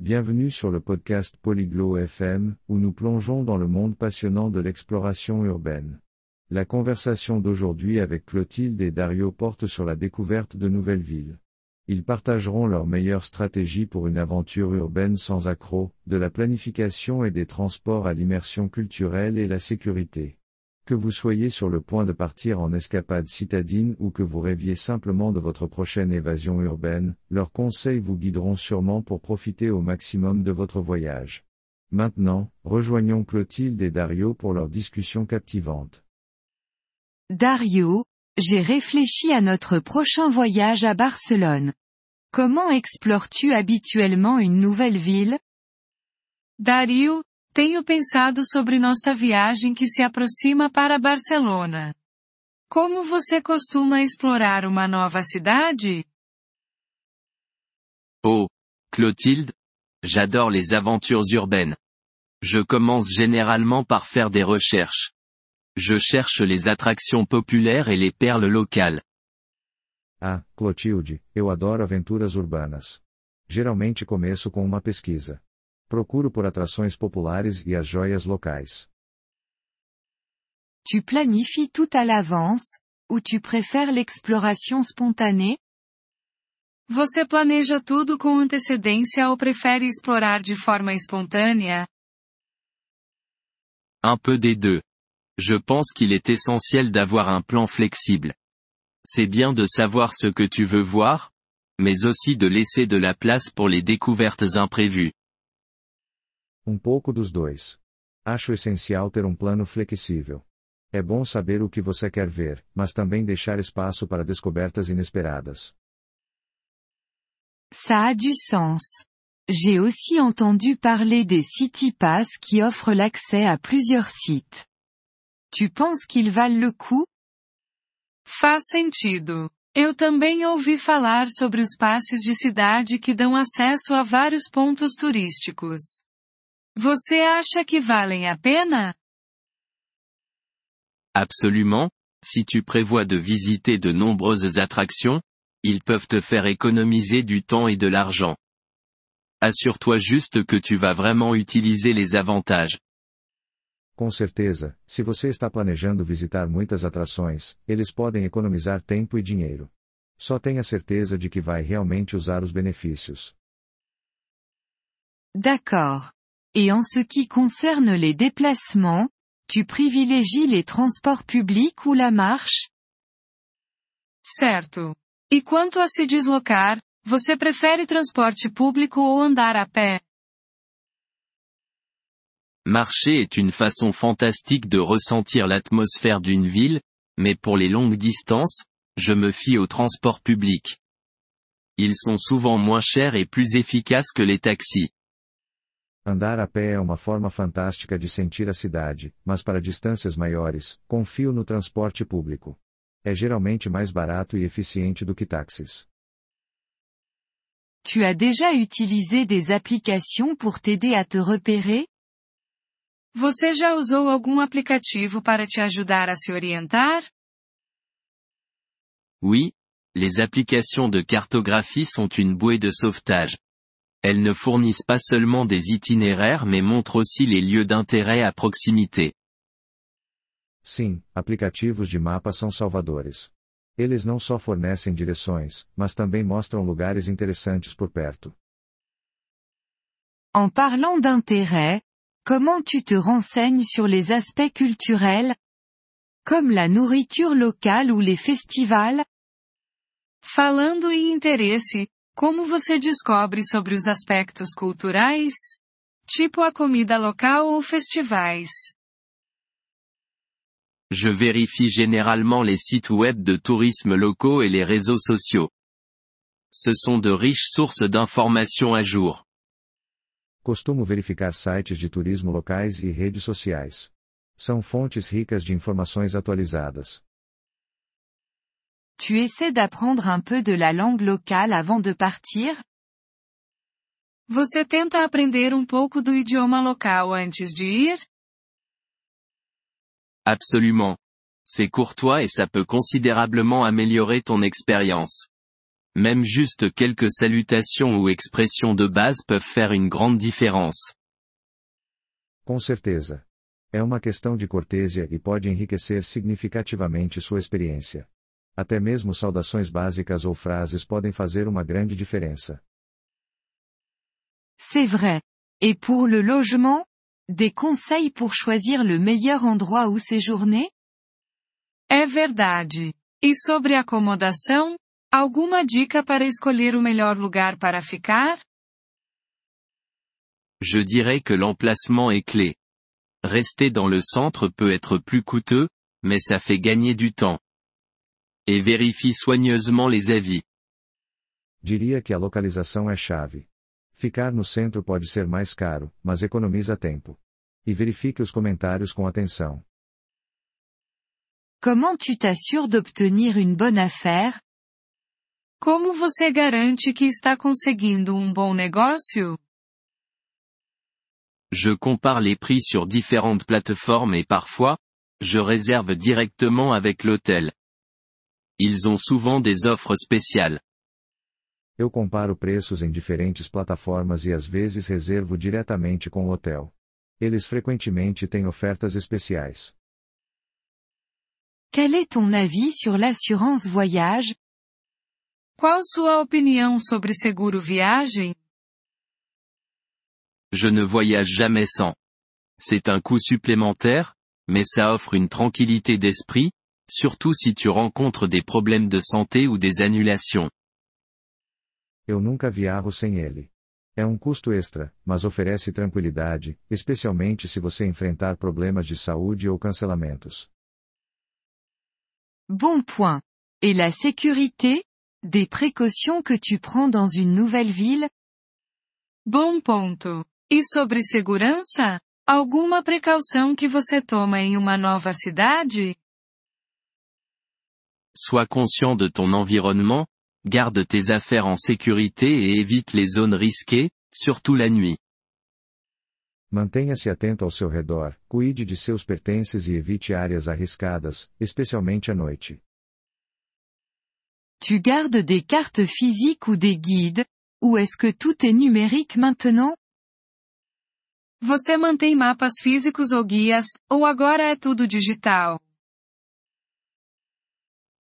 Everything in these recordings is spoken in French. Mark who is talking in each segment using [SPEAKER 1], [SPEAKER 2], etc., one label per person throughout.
[SPEAKER 1] Bienvenue sur le podcast Polyglot FM, où nous plongeons dans le monde passionnant de l'exploration urbaine. La conversation d'aujourd'hui avec Clotilde et Dario porte sur la découverte de nouvelles villes. Ils partageront leurs meilleures stratégies pour une aventure urbaine sans accroc, de la planification et des transports à l'immersion culturelle et la sécurité. Que vous soyez sur le point de partir en escapade citadine ou que vous rêviez simplement de votre prochaine évasion urbaine, leurs conseils vous guideront sûrement pour profiter au maximum de votre voyage. Maintenant, rejoignons Clotilde et Dario pour leur discussion captivante.
[SPEAKER 2] Dario, j'ai réfléchi à notre prochain voyage à Barcelone. Comment explores-tu habituellement une nouvelle ville?
[SPEAKER 3] Dario, tenho pensado sobre nossa viagem que se aproxima para Barcelona. Como você costuma explorar uma nova cidade?
[SPEAKER 4] Oh, Clotilde, j'adore les aventures urbaines. Je commence généralement par faire des recherches. Je cherche les attractions populaires et les perles locales.
[SPEAKER 1] Ah, Clotilde, eu adoro aventuras urbanas. Geralmente começo com uma pesquisa. Procuro por atrações populares e as joias locais.
[SPEAKER 2] Tu planifies tout à l'avance, ou tu préfères l'exploration spontanée?
[SPEAKER 3] Você planeja tudo com antecedência ou prefere explorar de forma espontânea?
[SPEAKER 4] Un peu des deux. Je pense qu'il est essentiel d'avoir un plan flexible. C'est bien de savoir ce que tu veux voir, mais aussi de laisser de la place pour les découvertes imprévues.
[SPEAKER 1] Um pouco dos dois. Acho essencial ter um plano flexível. É bom saber o que você quer ver, mas também deixar espaço para descobertas inesperadas.
[SPEAKER 2] Ça a du sens. J'ai aussi entendu parler des City Pass qui offrent l'accès à plusieurs sites. Tu penses qu'ils valent le coup
[SPEAKER 3] Faz sentido. Eu também ouvi falar sobre os passes de cidade que dão acesso a vários pontos turísticos. Você acha que valem a pena?
[SPEAKER 4] Absolument, si tu prévois de visiter de nombreuses attractions, ils peuvent te faire économiser du temps et de l'argent. Assure-toi juste que tu vas vraiment utiliser les avantages.
[SPEAKER 1] Com certeza, se você está planejando visitar muitas atrações, eles podem economizar tempo e dinheiro. Só tenha certeza de que vai realmente usar os benefícios.
[SPEAKER 2] D'accord. Et en ce qui concerne les déplacements, tu privilégies les transports publics ou la marche?
[SPEAKER 3] Certo. E quanto a se deslocar, você prefere transporte público ou andar a pé?
[SPEAKER 4] Marcher est une façon fantastique de ressentir l'atmosphère d'une ville, mais pour les longues distances, je me fie au transport public. Ils sont souvent moins chers et plus efficaces que les taxis.
[SPEAKER 1] Andar a pé é uma forma fantástica de sentir a cidade, mas para distâncias maiores, confio no transporte público. É geralmente mais barato e eficiente do que táxis.
[SPEAKER 2] Tu as déjà utilisé des applications pour t'aider à te repérer
[SPEAKER 3] Você já usou algum aplicativo para te ajudar a se orientar?
[SPEAKER 4] Oui, les applications de cartographie sont une bouée de sauvetage. Elles ne fournissent pas seulement des itinéraires mais montrent aussi les lieux d'intérêt à proximité.
[SPEAKER 1] Sim, aplicativos de mapas são salvadores. Eles não só fornecem direções, mas também mostram lugares interessantes por perto.
[SPEAKER 2] En parlant d'intérêt, comment tu te renseignes sur les aspects culturels Comme la nourriture locale ou les festivals?
[SPEAKER 3] Falando em interesse, como você descobre sobre os aspectos culturais? Tipo a comida local ou festivais?
[SPEAKER 4] Je vérifie généralement les sites web de tourisme locaux et les réseaux sociaux. Ce sont de riches sources d'informations à jour.
[SPEAKER 1] Costumo verificar sites de turismo locais e redes sociais. São fontes ricas de informações atualizadas.
[SPEAKER 2] Tu essaies d'apprendre un peu de la langue locale avant de partir?
[SPEAKER 3] Você tenta aprender um pouco do idioma local antes de ir?
[SPEAKER 4] Absolument. C'est courtois et ça peut considérablement améliorer ton expérience. Même juste quelques salutations ou expressions de base peuvent faire une grande différence.
[SPEAKER 1] Com certeza. É uma questão de cortesia e pode enriquecer significativamente sua experiência. Até mesmo saudações básicas ou frases podem fazer uma grande diferença.
[SPEAKER 2] C'est vrai. Et pour le logement? Des conseils pour choisir le meilleur endroit où séjourner?
[SPEAKER 3] É verdade. E sobre acomodação? Alguma dica para escolher o melhor lugar para ficar?
[SPEAKER 4] Je dirais que l'emplacement est clé. Rester dans le centre peut être plus coûteux, mais ça fait gagner du temps. Et vérifie soigneusement les avis.
[SPEAKER 1] Diria que a localização é chave. Ficar no centro pode ser mais caro, mas economiza tempo. E verifique os comentários com atenção.
[SPEAKER 2] Comment tu t'assures d'obtenir une bonne affaire?
[SPEAKER 3] Como você garante que está conseguindo um bom negócio?
[SPEAKER 4] Je compare les prix sur différentes plateformes et parfois, je réserve directement avec l'hôtel. Ils ont souvent des offres spéciales.
[SPEAKER 1] Eu comparo preços em diferentes plataformas e às vezes reservo diretamente com o hotel. Eles frequentemente têm ofertas especiais.
[SPEAKER 2] Quel est ton avis sur l'assurance voyage?
[SPEAKER 3] Qual sua opinião sobre seguro viagem?
[SPEAKER 4] Je ne voyage jamais sans. C'est un coût supplémentaire, mais ça offre une tranquillité d'esprit, surtout si tu rencontres des problèmes de santé ou des annulations.
[SPEAKER 1] Eu nunca viajo sem ele. É um custo extra, mas oferece tranquilidade, especialmente se você enfrentar problemas de saúde ou cancelamentos.
[SPEAKER 2] Bon point. Et la sécurité? Des précautions que tu prends dans une nouvelle ville?
[SPEAKER 3] Bom ponto. E sobre segurança? Alguma precaução que você toma em uma nova cidade?
[SPEAKER 4] Sois conscient de ton environnement, garde tes affaires en sécurité et évite les zones risquées, surtout la nuit.
[SPEAKER 1] Mantenha-se atento ao seu redor, cuide de seus pertences e evite áreas arriscadas, especialmente à noite.
[SPEAKER 2] Tu gardes des cartes physiques ou des guides? Ou est-ce que tout est numérique maintenant?
[SPEAKER 3] Você mantém mapas físicos ou guias, ou agora é tudo digital?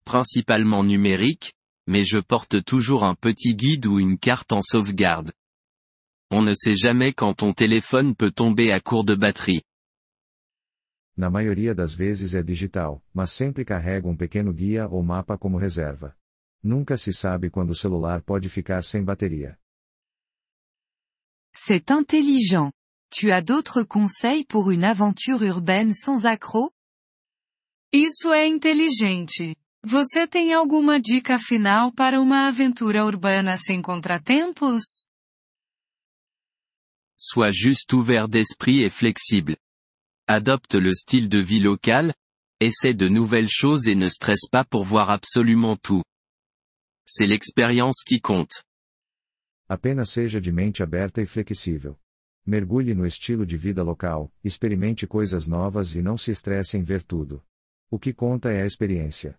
[SPEAKER 4] Principalement numérique, mais je porte toujours un petit guide ou une carte en sauvegarde. On ne sait jamais quand ton téléphone peut tomber à court de batterie.
[SPEAKER 1] Na maioria das vezes é digital, mas sempre carrego um pequeno guia ou mapa como reserva. Nunca se sabe quando o celular pode ficar sem bateria.
[SPEAKER 2] C'est intelligent. Tu as d'autres conseils pour une aventure urbaine sans accroc?
[SPEAKER 3] Isso é inteligente. Você tem alguma dica final para uma aventura urbana sem contratempos?
[SPEAKER 4] Sois juste ouvert d'esprit et flexible. Adopte le style de vie local, essaie de nouvelles choses et ne stresse pas pour voir absolument tout. C'est l'expérience qui compte.
[SPEAKER 1] Apenas seja de mente aberta e flexível. Mergulhe no estilo de vida local, experimente coisas novas e não se estresse em ver tudo. O que conta é a experiência.